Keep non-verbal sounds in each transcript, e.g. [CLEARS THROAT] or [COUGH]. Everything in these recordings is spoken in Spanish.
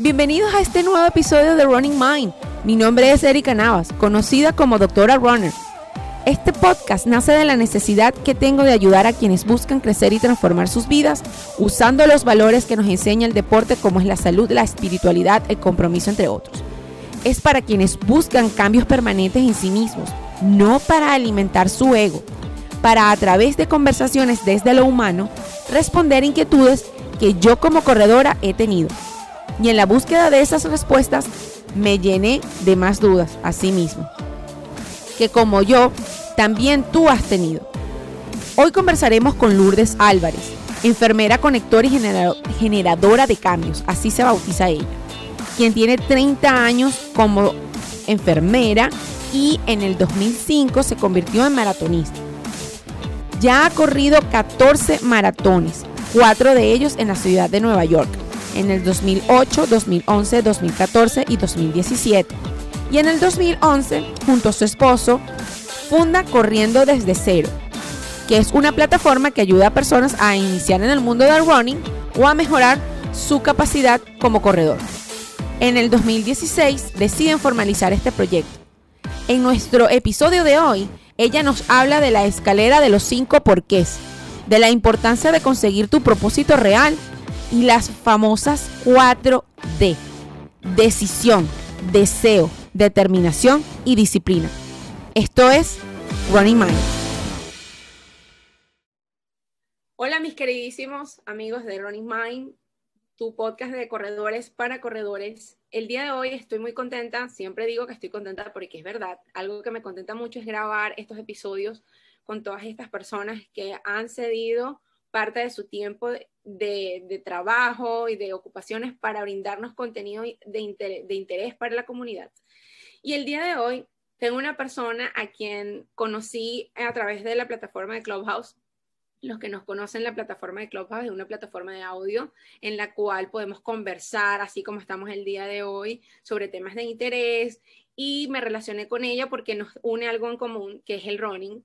Bienvenidos a este nuevo episodio de Running Mind. Mi nombre es Erika Navas, conocida como Doctora Runner. Este podcast nace de la necesidad que tengo de ayudar a quienes buscan crecer y transformar sus vidas usando los valores que nos enseña el deporte como es la salud, la espiritualidad, el compromiso entre otros. Es para quienes buscan cambios permanentes en sí mismos, no para alimentar su ego, para a través de conversaciones desde lo humano responder inquietudes que yo como corredora he tenido. Y en la búsqueda de esas respuestas me llené de más dudas a sí mismo, que como yo, también tú has tenido. Hoy conversaremos con Lourdes Álvarez, enfermera conectora y generadora de cambios, así se bautiza ella, quien tiene 30 años como enfermera y en el 2005 se convirtió en maratonista. Ya ha corrido 14 maratones, cuatro de ellos en la ciudad de Nueva York, en el 2008, 2011, 2014 y 2017. Y en el 2011, junto a su esposo, funda Corriendo desde cero, que es una plataforma que ayuda a personas a iniciar en el mundo del running o a mejorar su capacidad como corredor. En el 2016 deciden formalizar este proyecto. En nuestro episodio de hoy, ella nos habla de la escalera de los cinco porqués, de la importancia de conseguir tu propósito real y las famosas 4D. Decisión, deseo, determinación y disciplina. Esto es Running Mind. Hola mis queridísimos amigos de Running Mind, tu podcast de corredores para corredores. El día de hoy estoy muy contenta, siempre digo que estoy contenta porque es verdad, algo que me contenta mucho es grabar estos episodios con todas estas personas que han cedido parte de su tiempo de, trabajo y de ocupaciones para brindarnos contenido de interés, para la comunidad. Y el día de hoy tengo una persona a quien conocí a través de la plataforma de Clubhouse. Los que nos conocen, la plataforma de Clubhouse es una plataforma de audio en la cual podemos conversar, así como estamos el día de hoy, sobre temas de interés. Y me relacioné con ella porque nos une algo en común, que es el running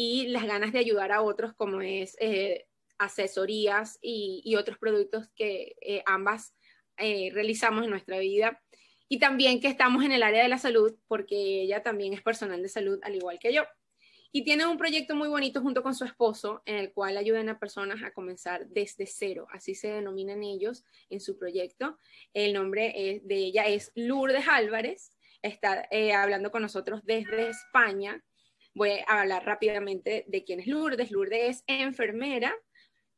y las ganas de ayudar a otros, como es eh, asesorías y, otros productos que eh, ambas eh, realizamos en nuestra vida. Y también que estamos en el área de la salud, porque ella también es personal de salud, al igual que yo. Y tiene un proyecto muy bonito junto con su esposo, en el cual ayudan a personas a comenzar desde cero, así se denominan ellos en su proyecto. El nombre de ella es Lourdes Álvarez, está hablando con nosotros desde España Voy a hablar rápidamente de quién es Lourdes. Lourdes es enfermera,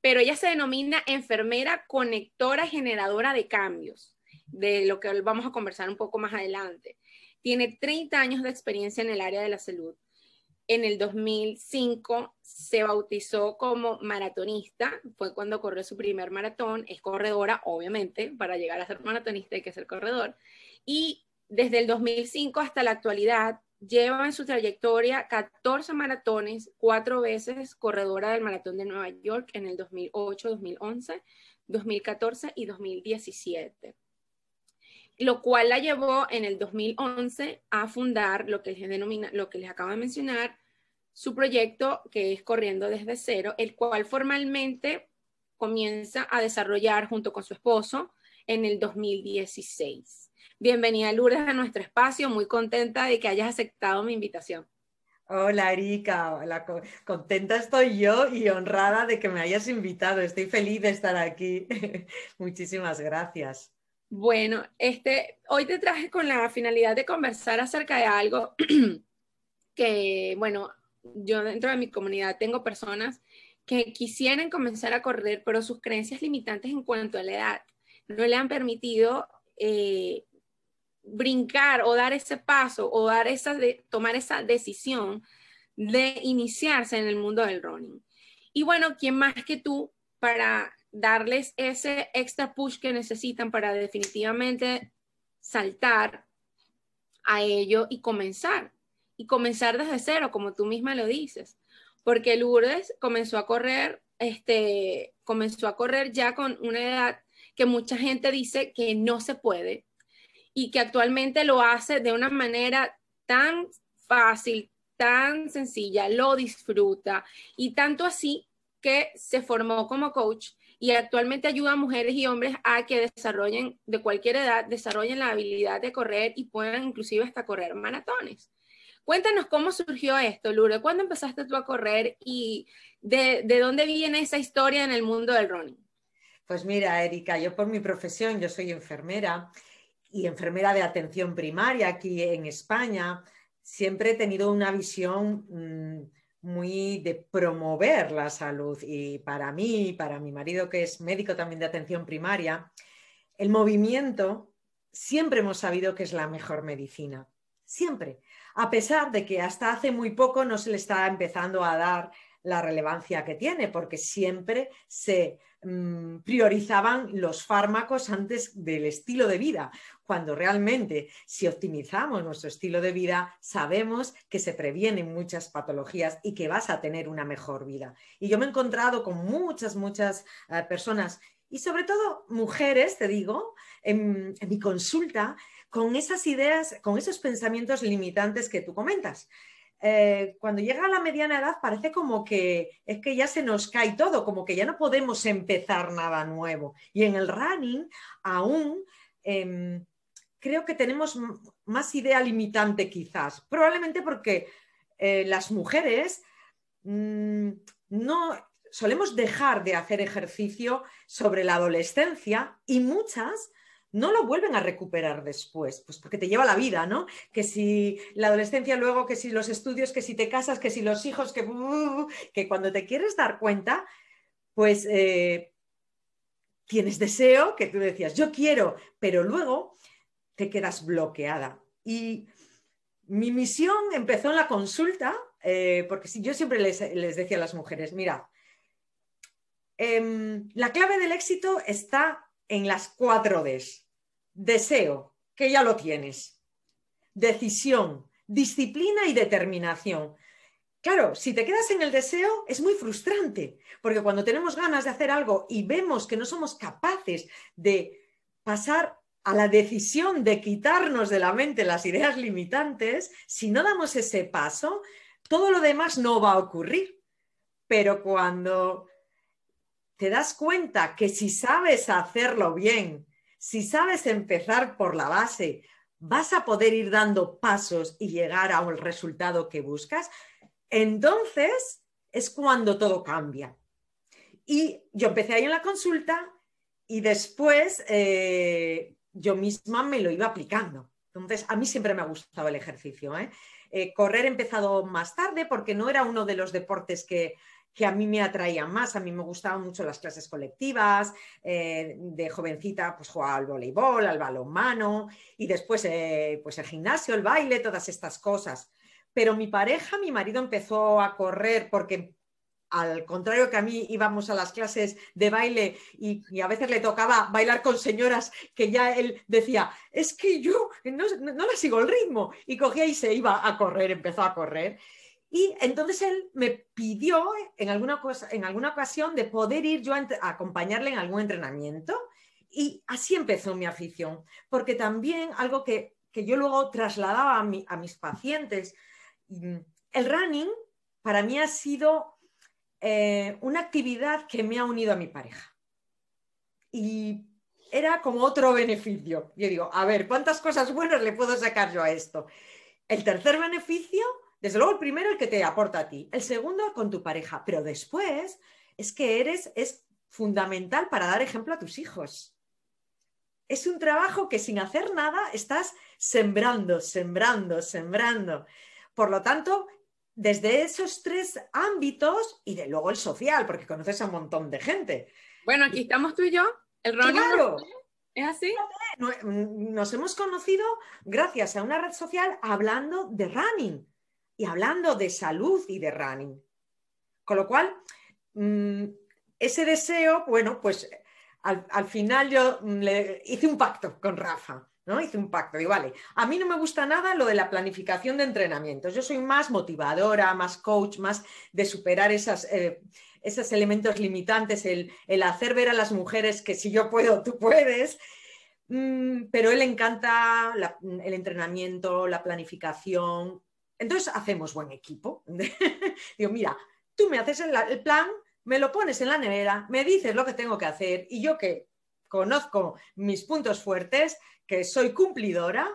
pero ella se denomina enfermera conectora generadora de cambios, de lo que vamos a conversar un poco más adelante. Tiene 30 años de experiencia en el área de la salud. En el 2005 se bautizó como maratonista, fue cuando corrió su primer maratón, es corredora, obviamente, para llegar a ser maratonista hay que ser corredor. Y desde el 2005 hasta la actualidad lleva en su trayectoria 14 maratones, cuatro veces corredora del maratón de Nueva York en el 2008, 2011, 2014 y 2017. Lo cual la llevó en el 2011 a fundar lo que les denomina, lo que les acabo de mencionar, su proyecto que es Corriendo desde cero, el cual formalmente comienza a desarrollar junto con su esposo en el 2016. Bienvenida Lourdes a nuestro espacio, muy contenta de que hayas aceptado mi invitación. Hola Erika, contenta estoy yo y honrada de que me hayas invitado. Estoy feliz de estar aquí. [LAUGHS] Muchísimas gracias. Bueno, este, hoy te traje con la finalidad de conversar acerca de algo [CLEARS THROAT] que, bueno, yo dentro de mi comunidad tengo personas que quisieran comenzar a correr, pero sus creencias limitantes en cuanto a la edad no le han permitido eh, brincar o dar ese paso o dar esa de, tomar esa decisión de iniciarse en el mundo del running. Y bueno, ¿quién más que tú para darles ese extra push que necesitan para definitivamente saltar a ello y comenzar? Y comenzar desde cero, como tú misma lo dices. Porque Lourdes comenzó a correr, este, comenzó a correr ya con una edad que mucha gente dice que no se puede, y que actualmente lo hace de una manera tan fácil, tan sencilla, lo disfruta y tanto así que se formó como coach y actualmente ayuda a mujeres y hombres a que desarrollen, de cualquier edad, desarrollen la habilidad de correr y puedan inclusive hasta correr maratones. Cuéntanos cómo surgió esto, Lourdes. ¿Cuándo empezaste tú a correr y de, de dónde viene esa historia en el mundo del running? Pues mira, Erika, yo por mi profesión, yo soy enfermera y enfermera de atención primaria aquí en España, siempre he tenido una visión mm, muy de promover la salud. Y para mí, para mi marido que es médico también de atención primaria, el movimiento siempre hemos sabido que es la mejor medicina, siempre, a pesar de que hasta hace muy poco no se le está empezando a dar la relevancia que tiene, porque siempre se mm, priorizaban los fármacos antes del estilo de vida, cuando realmente si optimizamos nuestro estilo de vida, sabemos que se previenen muchas patologías y que vas a tener una mejor vida. Y yo me he encontrado con muchas, muchas eh, personas y sobre todo mujeres, te digo, en mi consulta, con esas ideas, con esos pensamientos limitantes que tú comentas. Eh, cuando llega a la mediana edad parece como que es que ya se nos cae todo, como que ya no podemos empezar nada nuevo. Y en el running aún em, creo que tenemos más idea limitante quizás, probablemente porque eh, las mujeres mm, no solemos dejar de hacer ejercicio sobre la adolescencia y muchas no lo vuelven a recuperar después, pues porque te lleva la vida, ¿no? Que si la adolescencia luego, que si los estudios, que si te casas, que si los hijos, que, que cuando te quieres dar cuenta, pues eh, tienes deseo, que tú decías, yo quiero, pero luego te quedas bloqueada. Y mi misión empezó en la consulta, eh, porque yo siempre les, decía a las mujeres, mira, em, la clave del éxito está en las cuatro Ds. Deseo, que ya lo tienes. Decisión, disciplina y determinación. Claro, si te quedas en el deseo es muy frustrante, porque cuando tenemos ganas de hacer algo y vemos que no somos capaces de pasar a la decisión de quitarnos de la mente las ideas limitantes, si no damos ese paso, todo lo demás no va a ocurrir. Pero cuando te das cuenta que si sabes hacerlo bien, si sabes empezar por la base, vas a poder ir dando pasos y llegar a un resultado que buscas, entonces es cuando todo cambia. Y yo empecé ahí en la consulta y después eh, yo misma me lo iba aplicando. Entonces, a mí siempre me ha gustado el ejercicio. ¿eh? Eh, correr he empezado más tarde porque no era uno de los deportes que que a mí me atraían más. A mí me gustaban mucho las clases colectivas, eh, de jovencita pues jugaba al voleibol, al balonmano y después eh, pues el gimnasio, el baile, todas estas cosas. Pero mi pareja, mi marido empezó a correr porque al contrario que a mí íbamos a las clases de baile y, a veces le tocaba bailar con señoras que ya él decía, es que yo no, no le sigo el ritmo y cogía y se iba a correr, empezó a correr. Y entonces él me pidió en alguna, cosa, en alguna ocasión de poder ir yo a, acompañarle en algún entrenamiento. Y así empezó mi afición, porque también algo que, yo luego trasladaba a, a mis pacientes, mm, el running para mí ha sido eh, una actividad que me ha unido a mi pareja. Y era como otro beneficio. Yo digo, a ver, ¿cuántas cosas buenas le puedo sacar yo a esto? El tercer beneficio desde luego, el primero el que te aporta a ti, el segundo con tu pareja, pero después es que eres, es fundamental para dar ejemplo a tus hijos. Es un trabajo que sin hacer nada estás sembrando, sembrando, sembrando. Por lo tanto, desde esos tres ámbitos y de luego el social, porque conoces a un montón de gente. Bueno, aquí estamos tú y yo. El claro. ¿Es así? Nos hemos conocido gracias a una red social hablando de running y hablando de salud y de running. Con lo cual, mm, ese deseo, bueno, pues al, final yo mm, le hice un pacto con Rafa. ¿no? Hice un pacto, digo, vale, a mí no me gusta nada lo de la planificación de entrenamientos. Yo soy más motivadora, más coach, más de superar esas, eh, esos elementos limitantes, el, hacer ver a las mujeres que si yo puedo, tú puedes. Mm, pero él encanta el entrenamiento, la planificación, entonces hacemos buen equipo. [LAUGHS] Digo, mira, tú me haces el, plan me lo pones en la nevera, me dices lo que tengo que hacer y yo que conozco mis puntos fuertes, que soy cumplidora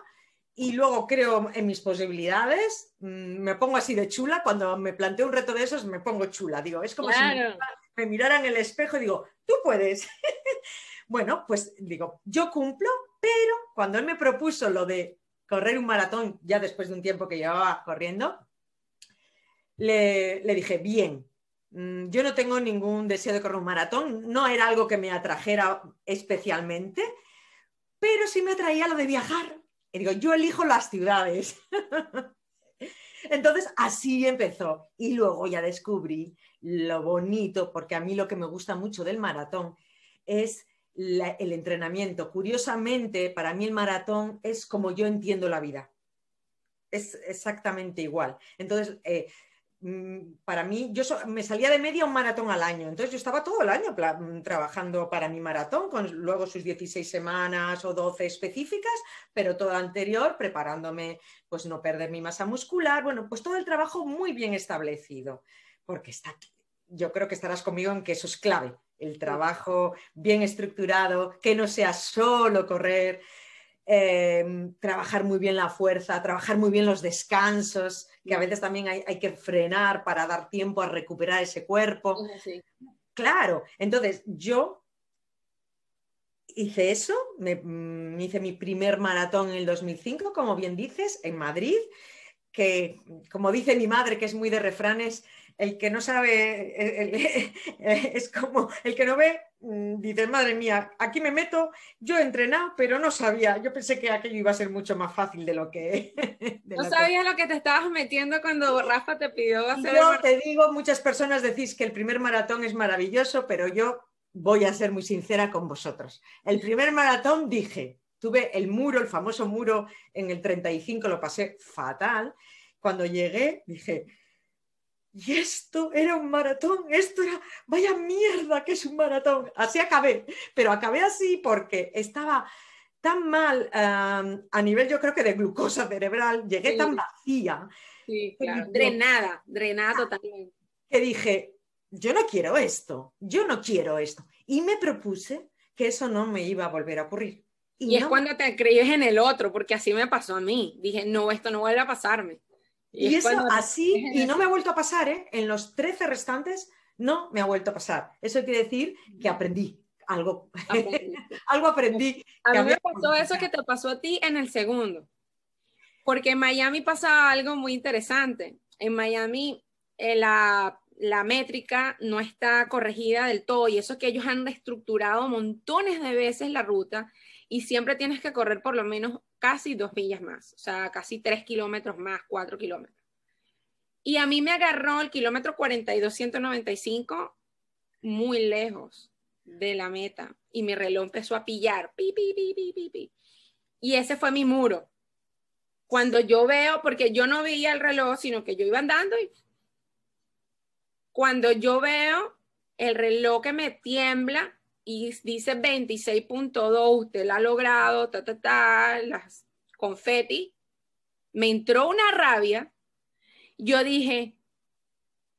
y luego creo en mis posibilidades, mm, me pongo así de chula, cuando me planteo un reto de esos me pongo chula, digo, es como si me, miraran en el espejo y digo, tú puedes. [LAUGHS] bueno, pues digo, yo cumplo, pero cuando él me propuso lo de correr un maratón, ya después de un tiempo que llevaba corriendo, le, dije, bien, mm, yo no tengo ningún deseo de correr un maratón, no era algo que me atrajera especialmente, pero sí me atraía lo de viajar. Y digo, yo elijo las ciudades. [LAUGHS] Entonces, así empezó. Y luego ya descubrí lo bonito, porque a mí lo que me gusta mucho del maratón es el entrenamiento. Curiosamente, para mí el maratón es como yo entiendo la vida. Es exactamente igual. Entonces, eh, mm, para mí, yo me salía de media un maratón al año, entonces yo estaba todo el año mm, trabajando para mi maratón, con luego sus 16 semanas o 12 específicas, pero todo anterior preparándome, pues no perder mi masa muscular, bueno, pues todo el trabajo muy bien establecido, porque está, yo creo que estarás conmigo en que eso es clave, el trabajo bien estructurado, que no sea solo correr, em, trabajar muy bien la fuerza, trabajar muy bien los descansos, que a veces también hay, que frenar para dar tiempo a recuperar ese cuerpo. Claro, entonces yo hice eso, me, mm, hice mi primer maratón en el 2005, como bien dices, en Madrid, que como dice mi madre, que es muy de refranes, el que no sabe, [LAUGHS] es como el que no ve, mm, dice, madre mía, aquí me meto, yo he entrenado, pero no sabía, yo pensé que aquello iba a ser mucho más fácil de lo que... [LAUGHS] no sabías lo que te estabas metiendo cuando Rafa te pidió hacer... Yo te digo, muchas personas decís que el primer maratón es maravilloso, pero yo voy a ser muy sincera con vosotros. El primer maratón dije, tuve el muro, el famoso muro en el 35, lo pasé fatal. Cuando llegué, dije, y esto era un maratón, esto era, vaya mierda que es un maratón. Así acabé, pero acabé así porque estaba tan mal a nivel yo creo que de glucosa cerebral, llegué tan vacía. Sí, claro. drenada, drenada ah, totalmente. Que dije, yo no quiero esto, yo no quiero esto. Y me propuse que eso no me iba a volver a ocurrir. Y, es cuando te crees en el otro, porque así me pasó a mí. Dije, no, esto no vuelve a pasarme. Y, eso así, [LAUGHS] y no me ha vuelto a pasar, ¿eh? En los 13 restantes no me ha vuelto a pasar. Eso quiere decir que aprendí algo. [LAUGHS] algo aprendí. A mí me pasó eso que te pasó a ti en el segundo. Porque en Miami pasa algo muy interesante. En Miami eh, la, la métrica no está corregida del todo y eso que ellos han reestructurado montones de veces la ruta y siempre tienes que correr por lo menos casi dos millas más, o sea, casi tres kilómetros más, cuatro kilómetros. Y a mí me agarró el kilómetro 4295 muy lejos de la meta y mi reloj empezó a pillar, pi, pi, pi, pi, pi, Y ese fue mi muro. Cuando yo veo, porque yo no veía el reloj, sino que yo iba andando y cuando yo veo el reloj que me tiembla, y dice 26.2, usted la ha logrado, ta, ta, ta, las confeti. Me entró una rabia. Yo dije,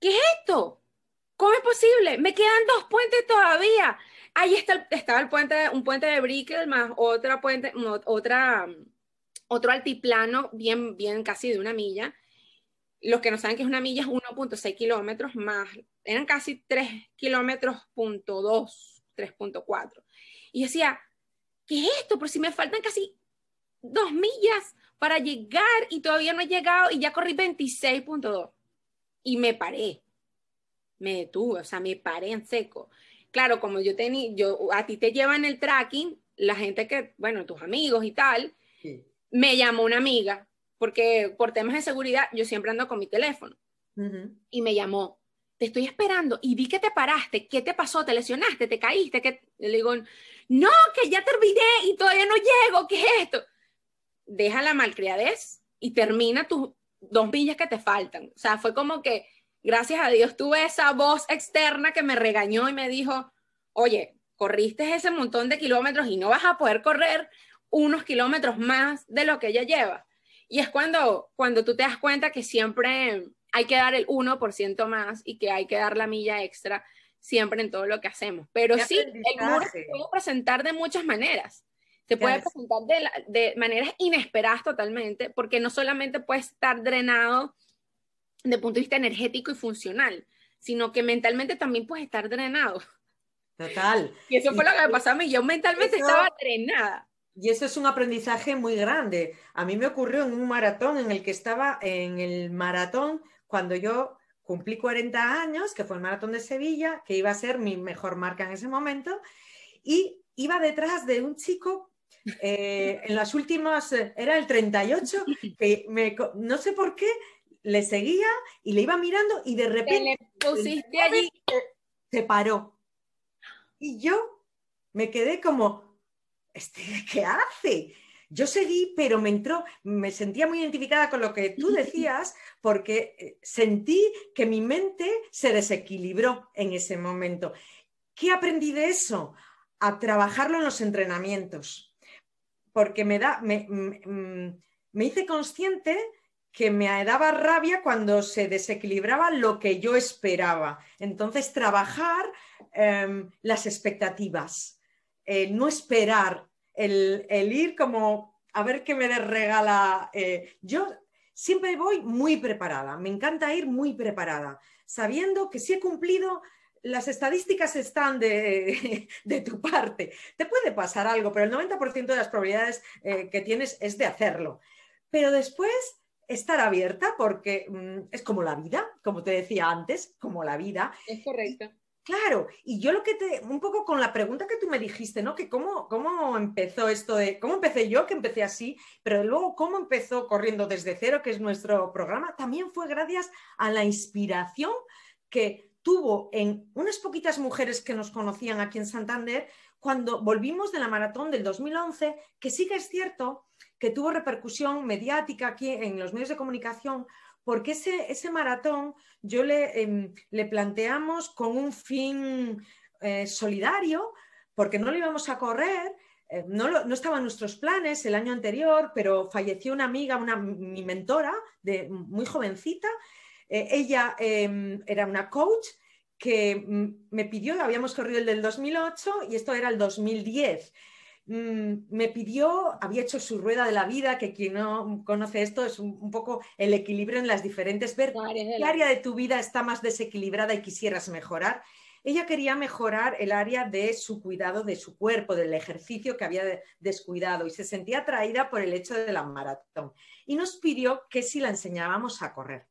¿qué es esto? ¿Cómo es posible? Me quedan dos puentes todavía. Ahí está, estaba el puente, un puente de Brickell más otra puente, otra, otro altiplano bien, bien casi de una milla. Los que no saben que es una milla es 1.6 kilómetros más, eran casi 3 kilómetros punto 2 3.4. Y decía, ¿qué es esto? Por si me faltan casi dos millas para llegar y todavía no he llegado y ya corrí 26.2. Y me paré, me detuve, o sea, me paré en seco. Claro, como yo tenía, yo, a ti te llevan el tracking, la gente que, bueno, tus amigos y tal, me llamó una amiga, porque por temas de seguridad yo siempre ando con mi teléfono. Y me llamó, te estoy esperando y vi que te paraste, ¿qué te pasó? ¿Te lesionaste? ¿Te caíste? ¿Qué? Le digo, no, que ya terminé y todavía no llego, ¿qué es esto? Deja la malcriadez y termina tus dos millas que te faltan. O sea, fue como que, gracias a Dios, tuve esa voz externa que me regañó y me dijo, oye, corriste ese montón de kilómetros y no vas a poder correr unos kilómetros más de lo que ella lleva. Y es cuando, cuando tú te das cuenta que siempre hay que dar el 1% más y que hay que dar la milla extra siempre en todo lo que hacemos. Pero sí, el muro se puede presentar de muchas maneras. Se puede presentar de, de, maneras inesperadas totalmente, porque no solamente puede estar drenado de punto de vista energético y funcional, sino que mentalmente también puede estar drenado. Total. Y eso fue lo que me pasó a mí. Yo mentalmente estaba drenada. Y eso es un aprendizaje muy grande. A mí me ocurrió en un maratón en el que estaba en el maratón cuando yo cumplí 40 años, que fue el maratón de Sevilla, que iba a ser mi mejor marca en ese momento, y iba detrás de un chico eh, en las últimas, eh, era el 38, que me, no sé por qué, le seguía y le iba mirando y de repente pusiste allí. se paró. Y yo me quedé como, ¿este qué hace? Yo seguí, pero me entró, me sentía muy identificada con lo que tú [LAUGHS] decías, porque eh, sentí que mi mente se desequilibró en ese momento. ¿Qué aprendí de eso? A trabajarlo en los entrenamientos, porque me, da, me, me hice consciente que me daba rabia cuando se desequilibraba lo que yo esperaba. Entonces, trabajar em, las expectativas, no esperar el, ir como a ver qué me regala. Eh, yo siempre voy muy preparada, me encanta ir muy preparada, sabiendo que si he cumplido, las estadísticas están de, [LAUGHS] tu parte. Te puede pasar algo, pero el 90% de las probabilidades eh, que tienes es de hacerlo. Pero después estar abierta porque mm, es como la vida, como te decía antes, como la vida. Es correcto. Claro, y yo lo que te, un poco con la pregunta que tú me dijiste, ¿no? Que cómo, cómo empezó esto de, cómo empecé yo, que empecé así, pero luego cómo empezó corriendo desde cero, que es nuestro programa, también fue gracias a la inspiración que tuvo en unas poquitas mujeres que nos conocían aquí en Santander cuando volvimos de la maratón del 2011, que sí que es cierto que tuvo repercusión mediática aquí en los medios de comunicación porque ese, maratón yo le, em, le, planteamos con un fin eh, solidario, porque no lo íbamos a correr, eh, no, no estaba en nuestros planes el año anterior, pero falleció una amiga, una, mi mentora, de, muy jovencita. Eh, ella em, era una coach que mm, me pidió, habíamos corrido el del 2008 y esto era el 2010. Mm, me pidió, había hecho su rueda de la vida, que quien no conoce esto es un, poco el equilibrio en las diferentes, ver qué área de tu vida está más desequilibrada y quisieras mejorar. Ella quería mejorar el área de su cuidado de su cuerpo, del ejercicio que había descuidado y se sentía atraída por el hecho de la maratón. Y nos pidió que si la enseñábamos a correr.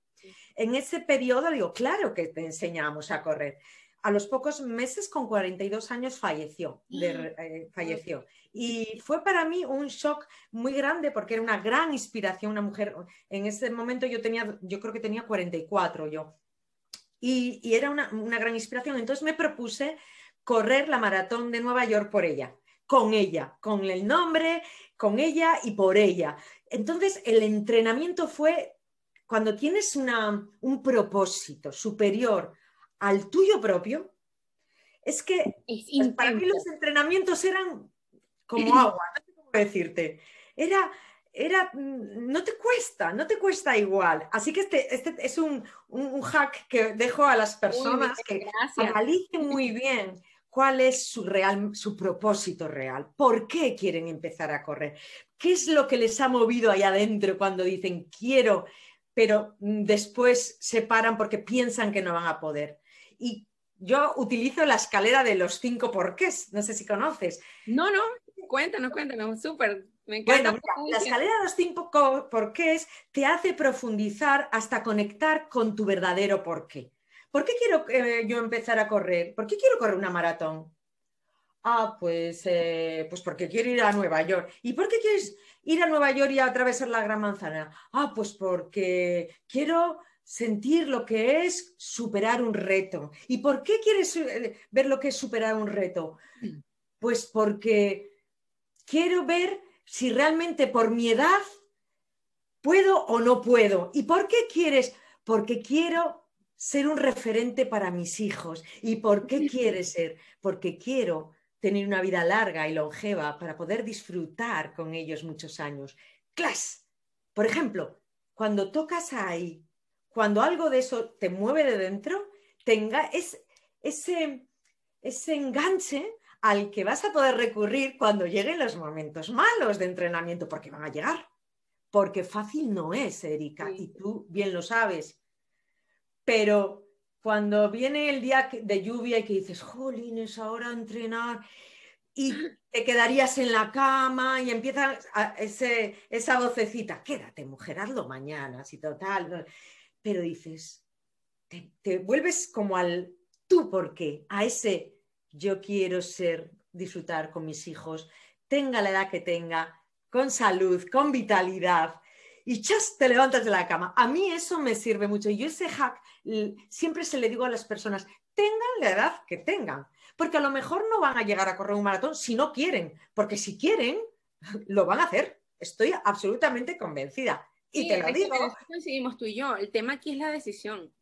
En ese periodo digo, claro que te enseñábamos a correr a los pocos meses, con 42 años, falleció. Eh, falleció. Y fue para mí un shock muy grande porque era una gran inspiración, una mujer. En ese momento yo tenía, yo creo que tenía 44 yo. Y, era una, una gran inspiración. Entonces me propuse correr la maratón de Nueva York por ella, con ella, con el nombre, con ella y por ella. Entonces el entrenamiento fue cuando tienes una, un propósito superior al tuyo propio, es que para mí los entrenamientos eran como [CLEARS THROAT] agua, no sé cómo decirte. Era, era, mm, no te cuesta, no te cuesta igual. Así que este, este es un, hack que dejo a las personas que analicen [LAUGHS] muy bien cuál es su, real, su propósito real, por qué quieren empezar a correr, qué es lo que les ha movido ahí adentro cuando dicen quiero, pero mm, después se paran porque piensan que no van a poder y yo utilizo la escalera de los cinco porqués, no sé si conoces. No, no, cuéntanos, cuéntanos, súper. Me encanta. Bueno, la escalera de los cinco porqués te hace profundizar hasta conectar con tu verdadero porqué. ¿Por qué quiero eh, yo empezar a correr? ¿Por qué quiero correr una maratón? Ah, pues, eh, pues porque quiero ir a Nueva York. ¿Y por qué quieres ir a Nueva York y atravesar la Gran Manzana? Ah, pues porque quiero sentir lo que es superar un reto. ¿Y por qué quieres eh, ver lo que es superar un reto? Mm. Pues porque quiero ver si realmente por mi edad puedo o no puedo. ¿Y por qué quieres? Porque quiero ser un referente para mis hijos. ¿Y por qué quieres ser? Porque quiero tener una vida larga y longeva para poder disfrutar con ellos muchos años. ¡Clas! Por ejemplo, cuando tocas ahí cuando algo de eso te mueve de dentro, tenga es, ese, ese enganche al que vas a poder recurrir cuando lleguen los momentos malos de entrenamiento, porque van a llegar. Porque fácil no es, Erika, y tú bien lo sabes. Pero cuando viene el día de lluvia y que dices, jolines, ahora a entrenar, y [LAUGHS] te quedarías en la cama y empieza ese, esa vocecita, quédate, mujer, hazlo mañana, si total. Pero dices, te, vuelves como al tú, ¿por qué? A ese yo quiero ser, disfrutar con mis hijos, tenga la edad que tenga, con salud, con vitalidad. Y chas, te levantas de la cama. A mí eso me sirve mucho. Y yo ese hack siempre se le digo a las personas, tengan la edad que tengan. Porque a lo mejor no van a llegar a correr un maratón si no quieren. Porque si quieren, [LAUGHS] lo van a hacer. Estoy absolutamente convencida. Y te lo digo. Coincidimos tú y yo. El tema aquí es la decisión.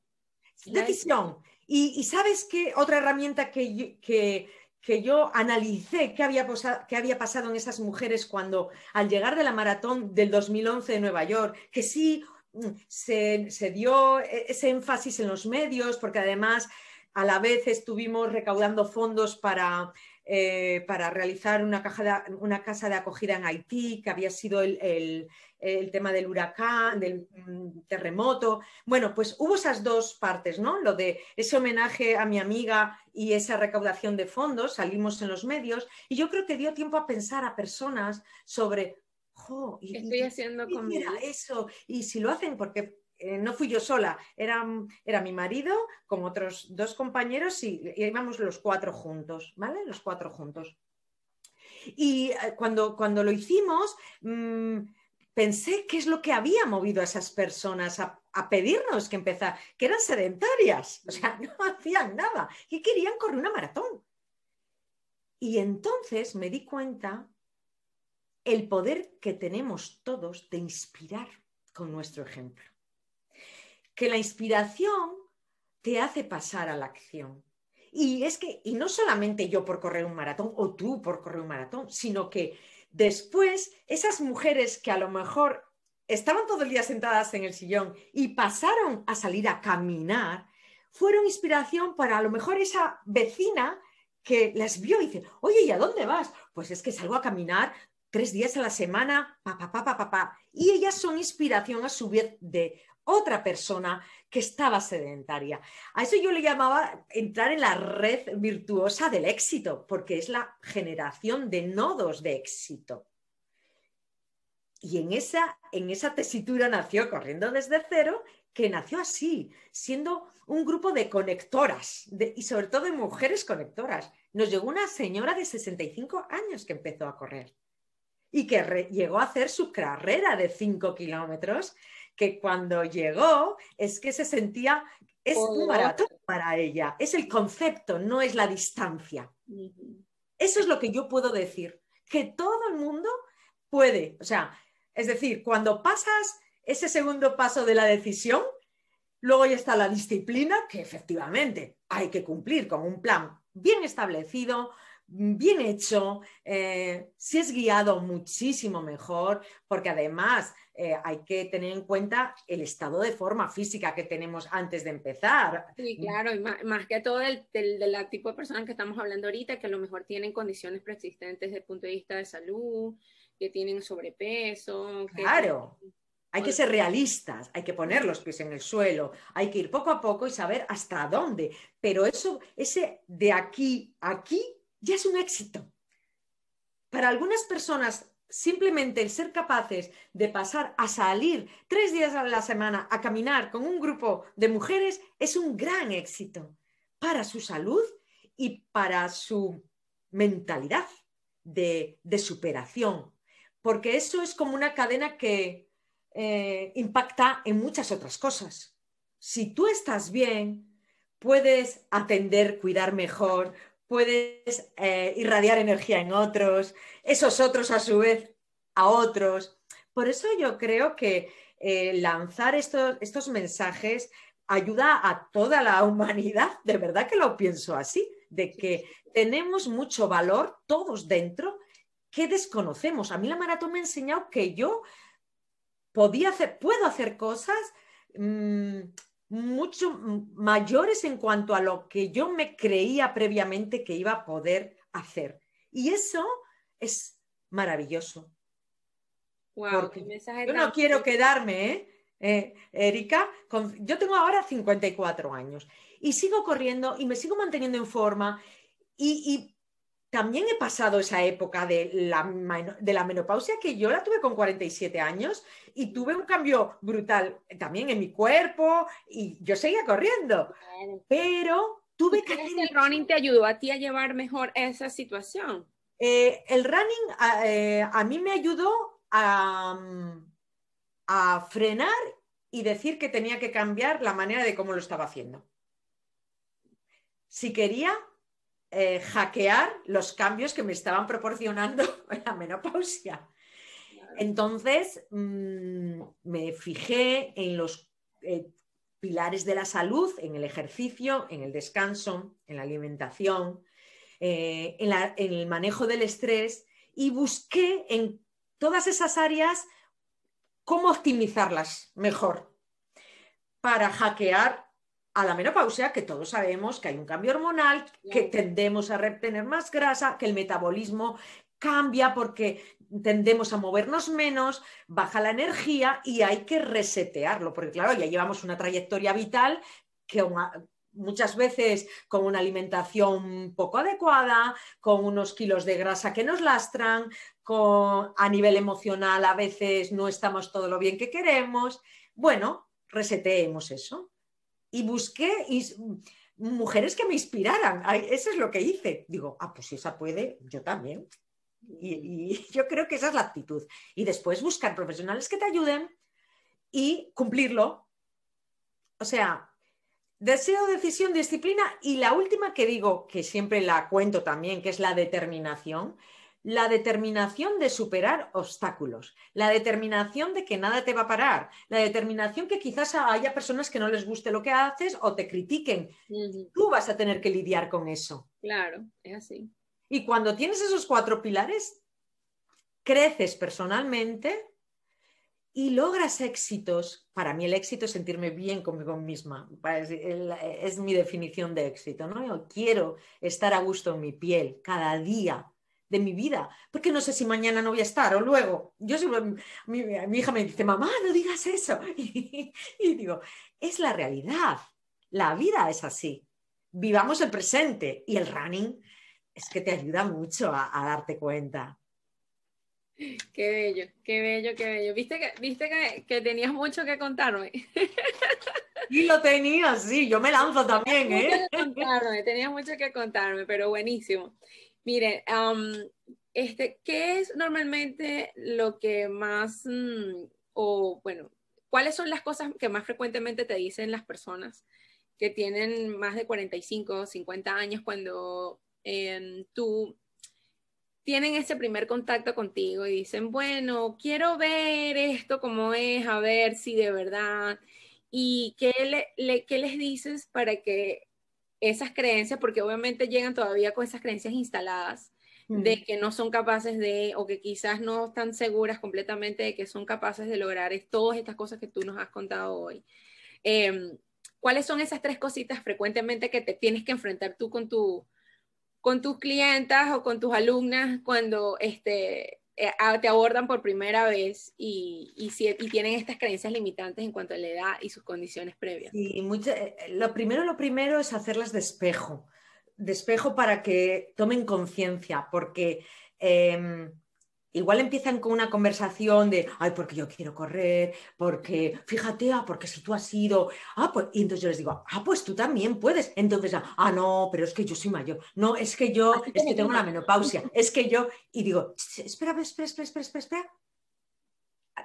Decisión. Y, sabes qué otra herramienta que, que, yo analicé qué había, había pasado en esas mujeres cuando al llegar de la maratón del 2011 de Nueva York, que sí mm, se, se dio e, ese énfasis en los medios, porque además a la vez estuvimos recaudando fondos para eh, para realizar una, casa de acogida en Haití, que había sido el, tema del huracán, del mm, terremoto. Bueno, pues hubo esas dos partes, ¿no? Lo de ese homenaje a mi amiga y esa recaudación de fondos, salimos en los medios, y yo creo que dio tiempo a pensar a personas sobre, ¿qué estoy haciendo con eso? Y si lo hacen, porque eh, no fui yo sola, era, era, mi marido con otros dos compañeros y, íbamos los cuatro juntos, ¿vale? Los cuatro juntos. Y eh, cuando, cuando lo hicimos, mm, pensé qué es lo que había movido a esas personas a, pedirnos que empezara, que eran sedentarias, o sea, [LAUGHS] no hacían nada, y querían correr una maratón. Y entonces me di cuenta el poder que tenemos todos de inspirar con nuestro ejemplo que la inspiración te hace pasar a la acción. Y es que, y no solamente yo por correr un maratón o tú por correr un maratón, sino que después esas mujeres que a lo mejor estaban todo el día sentadas en el sillón y pasaron a salir a caminar, fueron inspiración para a lo mejor esa vecina que las vio y dice, oye, ¿y a dónde vas? Pues es que salgo a caminar tres días a la semana, pa, pa, pa, pa, pa, Y ellas son inspiración a su vez de otra persona que estaba sedentaria. A eso yo le llamaba entrar en la red virtuosa del éxito, porque es la generación de nodos de éxito. Y en esa, en esa tesitura nació Corriendo desde cero, que nació así, siendo un grupo de conectoras y sobre todo de mujeres conectoras. Nos llegó una señora de 65 años que empezó a correr y que llegó a hacer su carrera de 5 kilómetros que cuando llegó es que se sentía, es un maratón para ella, es el concepto, no es la distancia. Eso es lo que yo puedo decir, que todo el mundo puede, o sea, es decir, cuando pasas ese segundo paso de la decisión, luego ya está la disciplina, que efectivamente hay que cumplir con un plan bien establecido, bien hecho, eh, si es guiado muchísimo mejor, porque además eh, hay que tener en cuenta el estado de forma física que tenemos antes de empezar. Sí, claro, y más, que todo del, tipo de personas que estamos hablando ahorita, que a lo mejor tienen condiciones preexistentes desde el punto de vista de salud, que tienen sobrepeso. Claro. Hay que ser realistas, hay que poner los pies en el suelo, hay que ir poco a poco y saber hasta dónde. Pero eso, ese de aquí a aquí, ya es un éxito. Para algunas personas, simplemente el ser capaces de pasar a salir tres días a la semana a caminar con un grupo de mujeres es un gran éxito para su salud y para su mentalidad de, superación, porque eso es como una cadena que eh, impacta en muchas otras cosas. Si tú estás bien, puedes atender, cuidar mejor, puedes eh, irradiar energía en otros, esos otros a su vez a otros. Por eso yo creo que eh, lanzar estos, estos mensajes ayuda a toda la humanidad, de verdad que lo pienso así, de que tenemos mucho valor todos dentro que desconocemos. A mí la maratón me ha enseñado que yo podía hacer, puedo hacer cosas mm, mucho mayores en cuanto a lo que yo me creía previamente que iba a poder hacer. Y eso es maravilloso. Wow, yo no quiero quedarme, ¿eh? Eh, Erika, yo tengo ahora 54 años y sigo corriendo y me sigo manteniendo en forma y, también he pasado esa época de la, de la, menopausia que yo la tuve con 47 años y tuve un cambio brutal también en mi cuerpo y yo seguía corriendo, pero tuve que... ¿El running te ayudó a ti a llevar mejor esa situación? Eh, el running a, eh, a, mí me ayudó a, a frenar y decir que tenía que cambiar la manera de cómo lo estaba haciendo. Si quería eh, hackear los cambios que me estaban proporcionando [LAUGHS] la menopausia. Entonces, mm, me fijé en los eh, pilares de la salud, en el ejercicio, en el descanso, en la alimentación, eh, en, en el manejo del estrés y busqué en todas esas áreas cómo optimizarlas mejor para hackear a la menopausia, que todos sabemos que hay un cambio hormonal, que tendemos a retener más grasa, que el metabolismo cambia porque tendemos a movernos menos, baja la energía y hay que resetearlo, porque claro, ya llevamos una trayectoria vital que muchas veces con una alimentación poco adecuada, con unos kilos de grasa que nos lastran, con, a nivel emocional a veces no estamos todo lo bien que queremos. Bueno, reseteemos eso y busqué mujeres que me inspiraran. eso es lo que hice. Digo, ah, pues si esa puede, yo también. Y, [LAUGHS] yo creo que esa es la actitud. Y después buscar profesionales que te ayuden y cumplirlo. O sea, deseo, decisión, disciplina. Y la última que digo, que siempre la cuento también, que es la determinación la determinación de superar obstáculos, la determinación de que nada te va a parar, la determinación que quizás haya personas que no les guste lo que haces o te critiquen. Tú vas a tener que lidiar con eso. Claro, es así. Y cuando tienes esos cuatro pilares, creces personalmente y logras éxitos. Para mí el éxito es sentirme bien conmigo misma. Es, mi definición de éxito. ¿no? Yo quiero estar a gusto en mi piel cada día de mi vida, porque no sé si mañana no voy a estar o luego. Yo mi, hija me dice, mamá, no digas eso. [LAUGHS] Y, digo, es la realidad, la vida es así. Vivamos el presente y el running es que te ayuda mucho a, darte cuenta. Qué bello, qué bello, qué bello. Viste que, viste que, tenías mucho que contarme. [LAUGHS] Y lo tenía, sí, yo me lanzo también, ¿eh? tenías mucho que contarme, pero buenísimo. Mire, este, ¿qué es normalmente lo que más, mm, o bueno, cuáles son las cosas que más frecuentemente te dicen las personas que tienen más de 45 o 50 años cuando em, tú tienen ese primer contacto contigo y dicen, bueno, quiero ver esto como es, a ver si de verdad, y qué, le, qué les dices para que esas creencias, porque obviamente llegan todavía con esas creencias instaladas de mm. que no son capaces de, o que quizás no están seguras completamente de que son capaces de lograr todas estas cosas que tú nos has contado hoy. Em, ¿Cuáles son esas tres cositas frecuentemente que te tienes que enfrentar tú con, tu, con tus clientas o con tus alumnas cuando este, te abordan por primera vez y, y, tienen estas creencias limitantes en cuanto a la edad y sus condiciones previas. Sí, eh, lo primero, lo primero es hacerlas de espejo, de espejo para que tomen conciencia, porque em, igual empiezan con una conversación de, ay, porque yo quiero correr, porque fíjate, ah, porque si tú has ido, ah, pues, y entonces yo les digo, ah, pues tú también puedes. Entonces, ah, no, pero es que yo soy mayor, no, es que yo, es que tengo una menopausia, es que yo, y digo, espera, espera, espera, espera, espera, espera.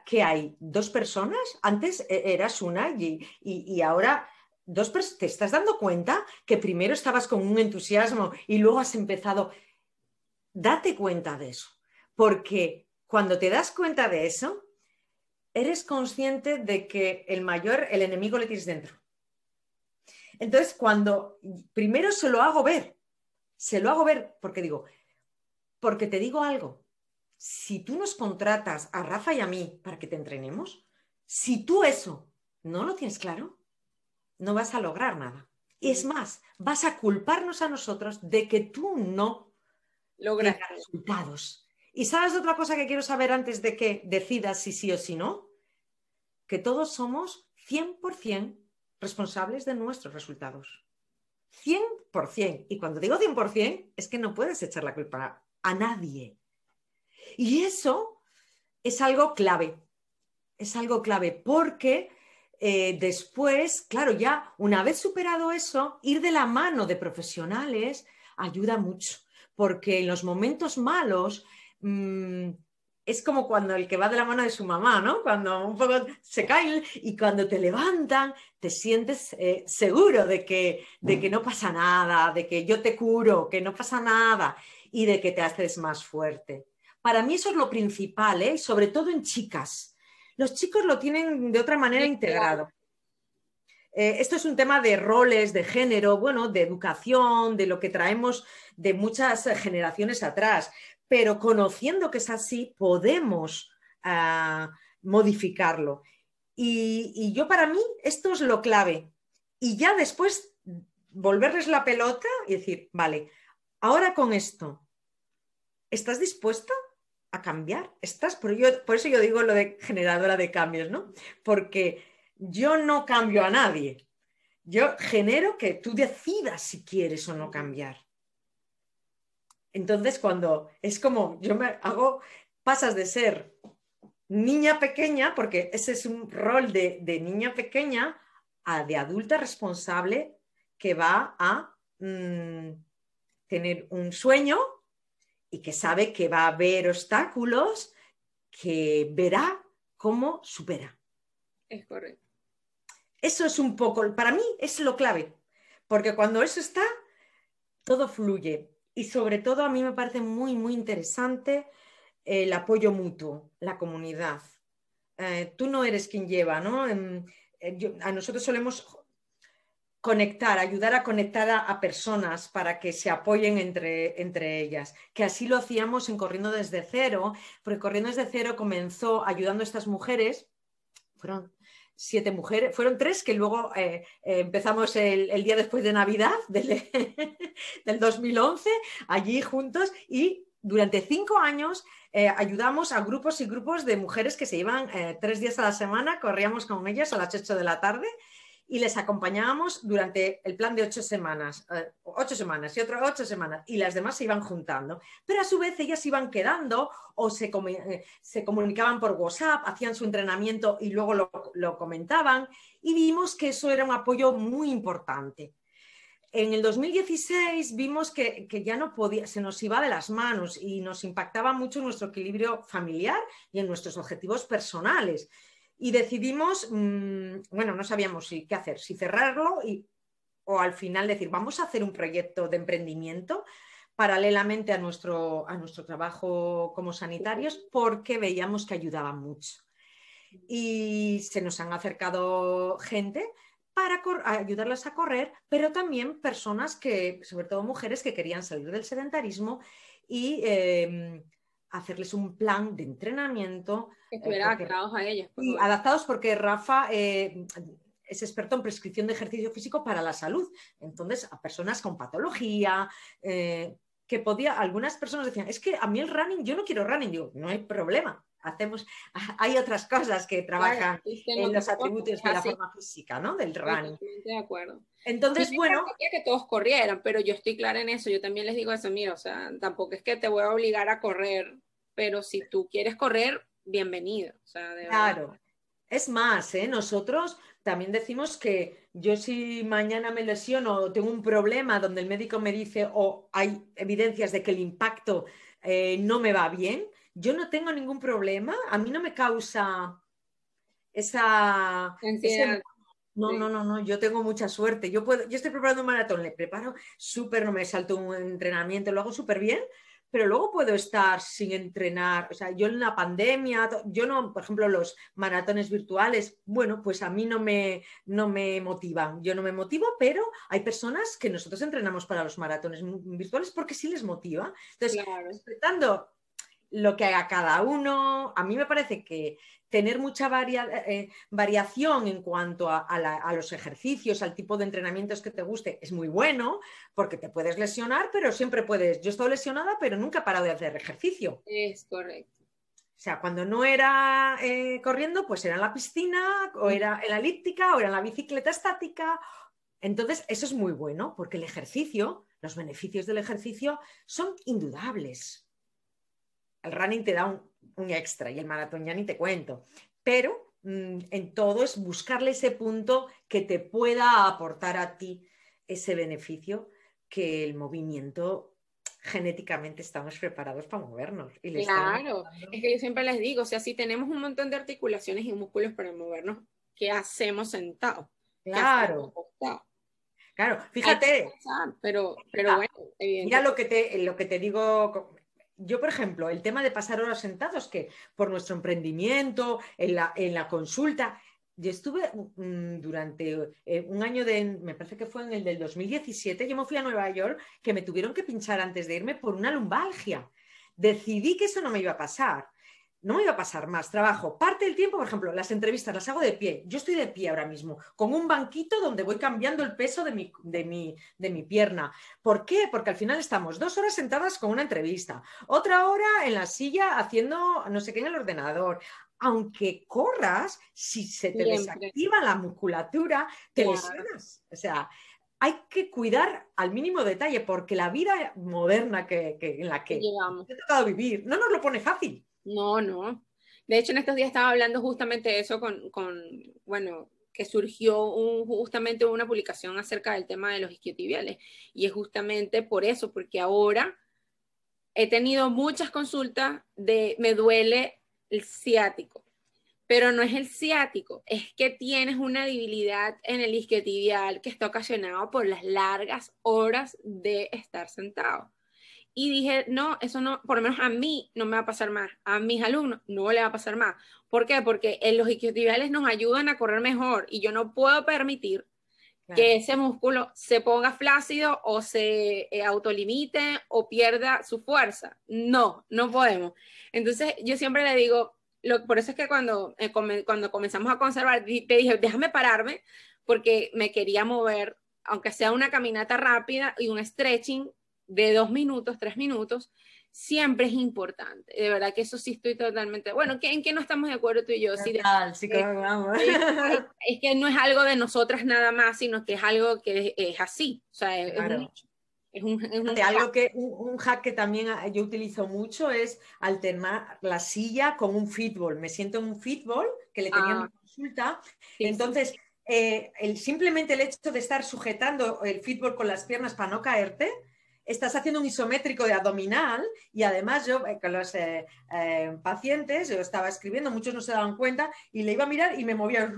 ¿Qué hay? ¿Dos personas? Antes e, eras una y, y, ahora dos ¿Te estás dando cuenta que primero estabas con un entusiasmo y luego has empezado? Date cuenta de eso porque cuando te das cuenta de eso, eres consciente de que el mayor, el enemigo le tienes dentro. Entonces, cuando primero se lo hago ver, se lo hago ver porque digo, porque te digo algo, si tú nos contratas a Rafa y a mí para que te entrenemos, si tú eso no lo tienes claro, no vas a lograr nada. Y es más, vas a culparnos a nosotros de que tú no logras resultados. ¿Y sabes otra cosa que quiero saber antes de que decidas si sí o si no? Que todos somos 100% responsables de nuestros resultados. 100%. Y cuando digo 100%, es que no puedes echar la culpa a nadie. Y eso es algo clave. Es algo clave porque eh, después, claro, ya una vez superado eso, ir de la mano de profesionales ayuda mucho, porque en los momentos malos mm, es como cuando el que va de la mano de su mamá, ¿no? Cuando un poco se cae y cuando te levantan, te sientes eh, seguro de que, de que no pasa nada, de que yo te curo, que no pasa nada y de que te haces más fuerte. Para mí eso es lo principal, ¿eh? sobre todo en chicas los chicos lo tienen de otra manera integrado. Eh, esto es un tema de roles, de género, bueno, de educación, de lo que traemos de muchas generaciones atrás, pero conociendo que es así, podemos ah, modificarlo. y, yo para mí esto es lo clave. Y ya después volverles la pelota y decir, vale, ahora con esto, ¿estás dispuesta? a cambiar. Estás, por, por eso yo digo lo de generadora de cambios, ¿no? Porque yo no cambio a nadie. Yo genero que tú decidas si quieres o no cambiar. Entonces, cuando es como yo me hago, pasas de ser niña pequeña, porque ese es un rol de, niña pequeña, a de adulta responsable que va a mm, tener un sueño y que sabe que va a haber obstáculos que verá cómo supera. Es correcto. Eso es un poco, para mí es lo clave, porque cuando eso está, todo fluye. Y sobre todo a mí me parece muy, muy interesante el apoyo mutuo, la comunidad. Eh, tú no eres quien lleva, ¿no? Em, eh, a nosotros solemos conectar, ayudar a conectar a, personas para que se apoyen entre, entre, ellas, que así lo hacíamos en Corriendo desde cero, porque Corriendo desde cero comenzó ayudando a estas mujeres, fueron siete mujeres, fueron tres que luego eh, eh, empezamos el, día después de Navidad [LAUGHS] del, del 2011, allí juntos y durante cinco años eh, ayudamos a grupos y grupos de mujeres que se iban tres días a la semana, corríamos con ellas a las ocho de la tarde y les acompañábamos durante el plan de ocho semanas, eh, ocho semanas y otras ocho semanas, y las demás se iban juntando. Pero a su vez ellas iban quedando o se, eh, se comunicaban por WhatsApp, hacían su entrenamiento y luego lo, comentaban, y vimos que eso era un apoyo muy importante. En el 2016 vimos que, que, ya no podía, se nos iba de las manos y nos impactaba mucho nuestro equilibrio familiar y en nuestros objetivos personales y decidimos, mm, bueno, no sabíamos si, qué hacer, si cerrarlo y, o al final decir, vamos a hacer un proyecto de emprendimiento paralelamente a nuestro, a nuestro trabajo como sanitarios porque veíamos que ayudaba mucho. Y se nos han acercado gente para ayudarlas a correr, pero también personas que, sobre todo mujeres que querían salir del sedentarismo y em, hacerles un plan de entrenamiento. Que eh, adaptados a ellas. Y adaptados porque Rafa eh, es experto en prescripción de ejercicio físico para la salud. Entonces, a personas con patología, eh, que podía, algunas personas decían, es que a mí el running, yo no quiero running, digo, no hay problema, hacemos, hay otras cosas que trabajan en los atributos de la forma física, ¿no? Del running. De acuerdo. Entonces, bueno. que todos corrieran, pero yo estoy clara en eso. Yo también les digo eso, mira, o sea, tampoco es que te voy a obligar a correr, pero si tú quieres correr, bienvenido. claro. Es más, ¿eh? nosotros también decimos que yo si mañana me lesiono o tengo un problema donde el médico me dice o hay evidencias de que el impacto eh, no me va bien, yo no tengo ningún problema, a mí no me causa esa... no, no, no, no, yo tengo mucha suerte. Yo, puedo, yo estoy preparando un maratón, le preparo súper, no me salto un entrenamiento, lo hago súper bien, pero luego puedo estar sin entrenar. O sea, yo en la pandemia, yo no, por ejemplo, los maratones virtuales, bueno, pues a mí no me, no me motivan. Yo no me motivo, pero hay personas que nosotros entrenamos para los maratones virtuales porque sí les motiva. Entonces, respetando lo que haga cada uno. A mí me parece que tener mucha eh, variación en cuanto a, los ejercicios, al tipo de entrenamientos que te guste, es muy bueno porque te puedes lesionar, pero siempre puedes. Yo he estado lesionada, pero nunca he parado de hacer ejercicio. Es correcto. O sea, cuando no era eh, corriendo, pues era en la piscina, o era en la elíptica, o era en la bicicleta estática. Entonces, eso es muy bueno porque el ejercicio, los beneficios del ejercicio son indudables. El running te da un, extra y el maratón ya ni te cuento. Pero mm, en todo es buscarle ese punto que te pueda aportar a ti ese beneficio que el movimiento genéticamente estamos preparados para movernos. claro, es que yo siempre les digo, o sea, si tenemos un montón de articulaciones y músculos para movernos, ¿qué hacemos sentado? Claro. Claro, fíjate. pero, pero bueno, Mira lo que te, lo que te digo yo, por ejemplo, el tema de pasar horas sentados, que por nuestro emprendimiento, en la, en la consulta, yo estuve mm, durante eh, un año de, me parece que fue en el del 2017, yo me fui a Nueva York, que me tuvieron que pinchar antes de irme por una lumbalgia. Decidí que eso no me iba a pasar no me iba a pasar más trabajo. Parte del tiempo, por ejemplo, las entrevistas las hago de pie. Yo estoy de pie ahora mismo, con un banquito donde voy cambiando el peso de mi, de mi, de mi pierna. ¿Por qué? Porque al final estamos dos horas sentadas con una entrevista, otra hora en la silla haciendo no sé qué en el ordenador. Aunque corras, si se te desactiva la musculatura, te lesionas. O sea, hay que cuidar al mínimo detalle, porque la vida moderna que, en la que, que he tocado vivir no nos lo pone fácil. No, no. De hecho, en estos días estaba hablando justamente de eso con, bueno, que surgió justamente una publicación acerca del tema de los isquiotibiales. Y es justamente por eso, porque ahora he tenido muchas consultas de me duele el ciático, pero no es el ciático, es que tienes una debilidad en el isquiotibial que está ocasionado por las largas horas de estar sentado. Y dije, no, eso no, por lo menos a mí no me va a pasar más, a mis alumnos no le va a pasar más. ¿Por qué? Porque en los isquiotibiales nos ayudan a correr mejor y yo no puedo permitir que ese músculo se ponga flácido o se eh, autolimite o pierda su fuerza. No, no podemos. Entonces, yo siempre le digo, lo, por eso es que cuando, eh, cuando comenzamos a conservar, te dije, déjame pararme, porque me quería mover, aunque sea una caminata rápida y un stretching de dos minutos, tres minutos, siempre es importante. De verdad que eso sí estoy totalmente. Bueno, ¿en qué no estamos de acuerdo tú y yo? Sí, es, que no es algo de nosotras nada más, sino que es algo que es, así. O sea, es, un, algo que un, hack que también yo utilizo mucho es alternar la silla con un fitball. Me siento en un fitball que le tenía ah. consulta. Entonces, eh, el, simplemente el hecho de estar sujetando el fitball con las piernas para no caerte, estás haciendo un isométrico de abdominal y además yo eh, con los eh, eh, pacientes, yo estaba escribiendo, muchos no se daban cuenta y le iba a mirar y me movía,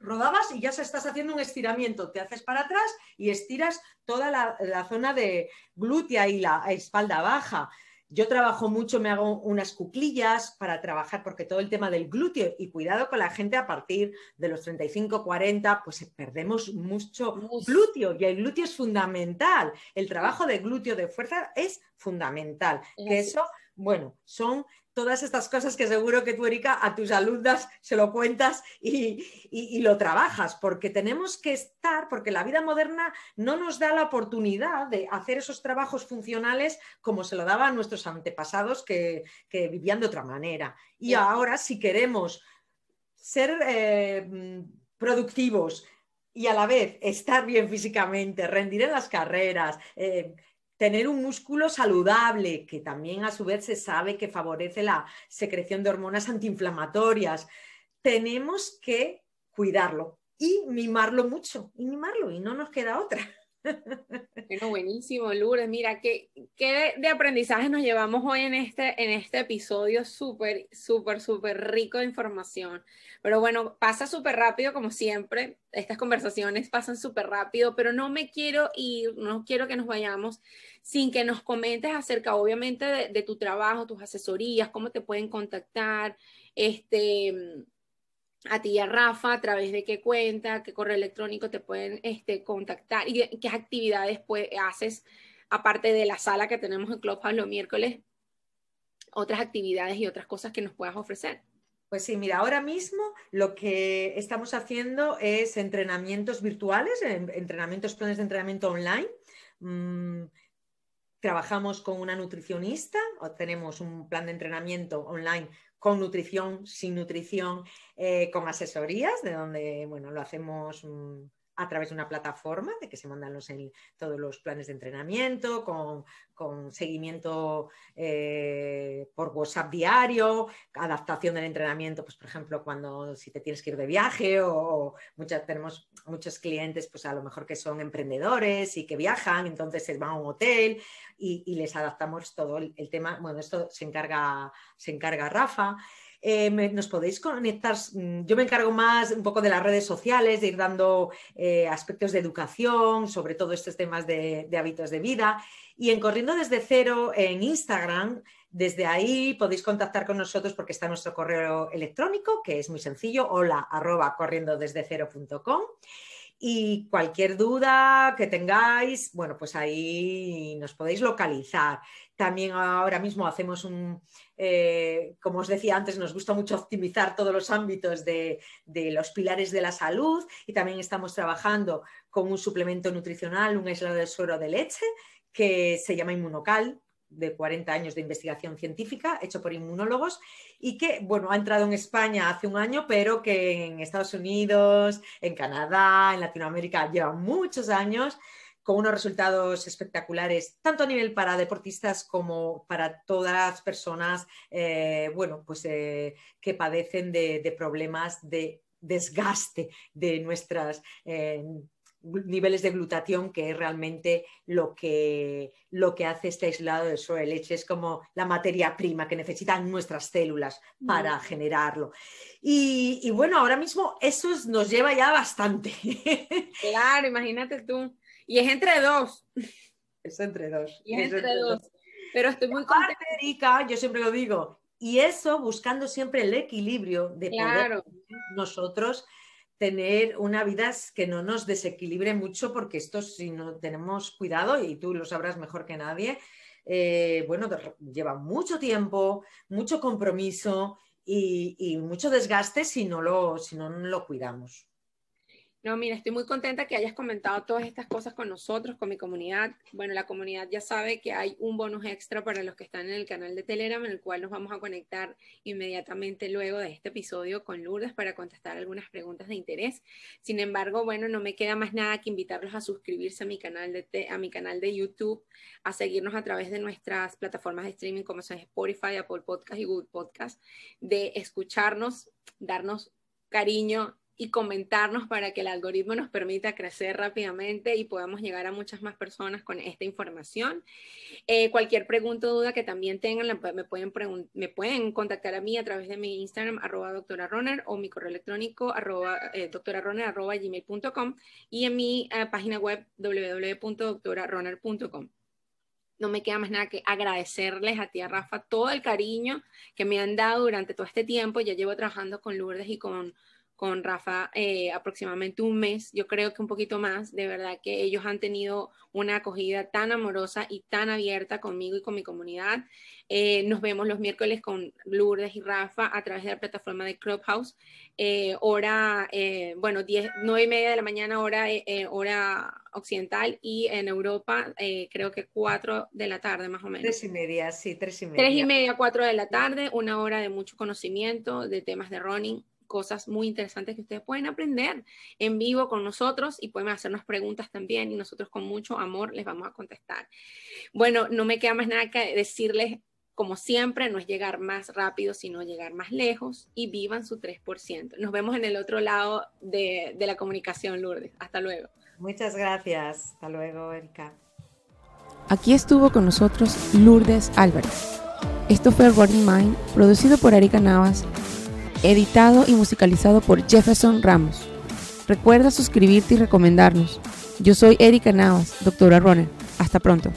rodabas y ya se estás haciendo un estiramiento, te haces para atrás y estiras toda la zona de glútea y la espalda baja. Yo trabajo mucho, me hago unas cuclillas para trabajar, porque todo el tema del glúteo, y cuidado con la gente a partir de los 35, 40, pues perdemos mucho glúteo, y el glúteo es fundamental. El trabajo de glúteo de fuerza es fundamental. Que eso, bueno, son todas estas cosas que seguro que tú, Erika, a tus alumnas se lo cuentas y, lo trabajas, porque tenemos que estar, porque la vida moderna no nos da la oportunidad de hacer esos trabajos funcionales como se lo daban nuestros antepasados que, vivían de otra manera. Y ahora, si queremos ser eh, productivos, y a la vez estar bien físicamente, rendir en las carreras, eh, tener un músculo saludable, que también a su vez se sabe que favorece la secreción de hormonas antiinflamatorias. Tenemos que cuidarlo y mimarlo mucho, y mimarlo, y no nos queda otra. [LAUGHS] Bueno, buenísimo, Lourdes. Mira, ¿qué, ¿qué, de aprendizaje nos llevamos hoy en este, en este episodio súper, súper, súper rico de información? Pero bueno, pasa súper rápido como siempre. Estas conversaciones pasan súper rápido, pero no me quiero ir, no quiero que nos vayamos sin que nos comentes acerca, obviamente, de, de tu trabajo, tus asesorías, cómo te pueden contactar, este a ti y a Rafa, a través de qué cuenta, qué correo electrónico te pueden este, contactar y qué actividades pues, haces, aparte de la sala que tenemos en Clubhouse los miércoles, otras actividades y otras cosas que nos puedas ofrecer. Pues sí, mira, ahora mismo lo que estamos haciendo es entrenamientos virtuales, entrenamientos, planes de entrenamiento online. Mm, trabajamos con una nutricionista o tenemos un plan de entrenamiento online con nutrición, sin nutrición, eh, con asesorías, de donde, bueno, lo hacemos mm, a través de una plataforma de que se mandan los, todos los planes de entrenamiento, con, seguimiento eh, por WhatsApp diario, adaptación del entrenamiento, pues por ejemplo, cuando si te tienes que ir de viaje o, muchas, tenemos muchos clientes, pues a lo mejor que son emprendedores y que viajan, entonces se van a un hotel y, les adaptamos todo el, el, tema. Bueno, esto se encarga, se encarga Rafa. Eh, nos podéis conectar, mm, yo me encargo más un poco de las redes sociales, de ir dando eh, aspectos de educación, sobre todo estos temas de, hábitos de vida. Y en Corriendo desde cero en Instagram, desde ahí podéis contactar con nosotros porque está nuestro correo electrónico, que es muy sencillo, hola arroba corriendo desde cero.com. Y cualquier duda que tengáis, bueno, pues ahí nos podéis localizar. También ahora mismo hacemos un, eh, como os decía antes, nos gusta mucho optimizar todos los ámbitos de, los pilares de la salud y también estamos trabajando con un suplemento nutricional, un aislado de suero de leche que se llama Inmunocal, de 40 años de investigación científica, hecho por inmunólogos, y que, bueno, ha entrado en España hace un año, pero que en Estados Unidos, en Canadá, en Latinoamérica lleva muchos años con unos resultados espectaculares, tanto a nivel para deportistas como para todas las personas, eh, bueno, pues eh, que padecen de, problemas de desgaste de nuestras eh, niveles de glutatión, que es realmente lo que, lo que hace este aislado de suero de leche, es como la materia prima que necesitan nuestras células para mm. generarlo. Y, y, bueno, ahora mismo eso nos lleva ya bastante. [LAUGHS] Claro, imagínate tú. Y es entre dos. Es entre dos. Y es, entre, dos. Pero estoy muy contenta. Erika, yo siempre lo digo, y eso buscando siempre el equilibrio de poder nosotros tener una vida que no nos desequilibre mucho, porque esto si no tenemos cuidado, y tú lo sabrás mejor que nadie, eh, bueno, lleva mucho tiempo, mucho compromiso y, y, mucho desgaste si no lo, si no lo cuidamos. No, mira, estoy muy contenta que hayas comentado todas estas cosas con nosotros, con mi comunidad. Bueno, la comunidad ya sabe que hay un bonus extra para los que están en el canal de Telegram, en el cual nos vamos a conectar inmediatamente luego de este episodio con Lourdes para contestar algunas preguntas de interés. Sin embargo, bueno, no me queda más nada que invitarlos a suscribirse a mi canal de, a mi canal de YouTube, a seguirnos a través de nuestras plataformas de streaming como son Spotify, Apple Podcast y Google Podcast, de escucharnos, darnos cariño y comentarnos para que el algoritmo nos permita crecer rápidamente y podamos llegar a muchas más personas con esta información. Eh, cualquier pregunta o duda que también tengan, me pueden, me pueden contactar a mí a través de mi Instagram, arroba doctora Runner, o mi correo electrónico, arroba, eh, arroba gmail.com, y en mi eh, página web, www.doctorarunner.com no me queda más nada que agradecerles a ti, a Rafa, todo el cariño que me han dado durante todo este tiempo. Ya llevo trabajando con Lourdes y con con Rafa eh, aproximadamente un mes, yo creo que un poquito más, de verdad que ellos han tenido una acogida tan amorosa y tan abierta conmigo y con mi comunidad. Eh, nos vemos los miércoles con Lourdes y Rafa a través de la plataforma de Clubhouse, eh, hora, bueno, 10, 9 y media de la mañana, hora, hora occidental, y en Europa creo que 4 de la tarde más o menos. Tres y media, sí, tres y media. Tres y media, cuatro de la tarde, una hora de mucho conocimiento de temas de running cosas muy interesantes que ustedes pueden aprender en vivo con nosotros y pueden hacernos preguntas también y nosotros con mucho amor les vamos a contestar. Bueno, no me queda más nada que decirles, como siempre, no es llegar más rápido, sino llegar más lejos y vivan su 3%. Nos vemos en el otro lado de, de la comunicación, Lourdes. Hasta luego. Muchas gracias. Hasta luego, Erika. Aquí estuvo con nosotros Lourdes Álvarez. Esto fue Running Mind, producido por Erika Navas editado y musicalizado por Jefferson Ramos. Recuerda suscribirte y recomendarnos. Yo soy Erika Navas, doctora Runner. Hasta pronto.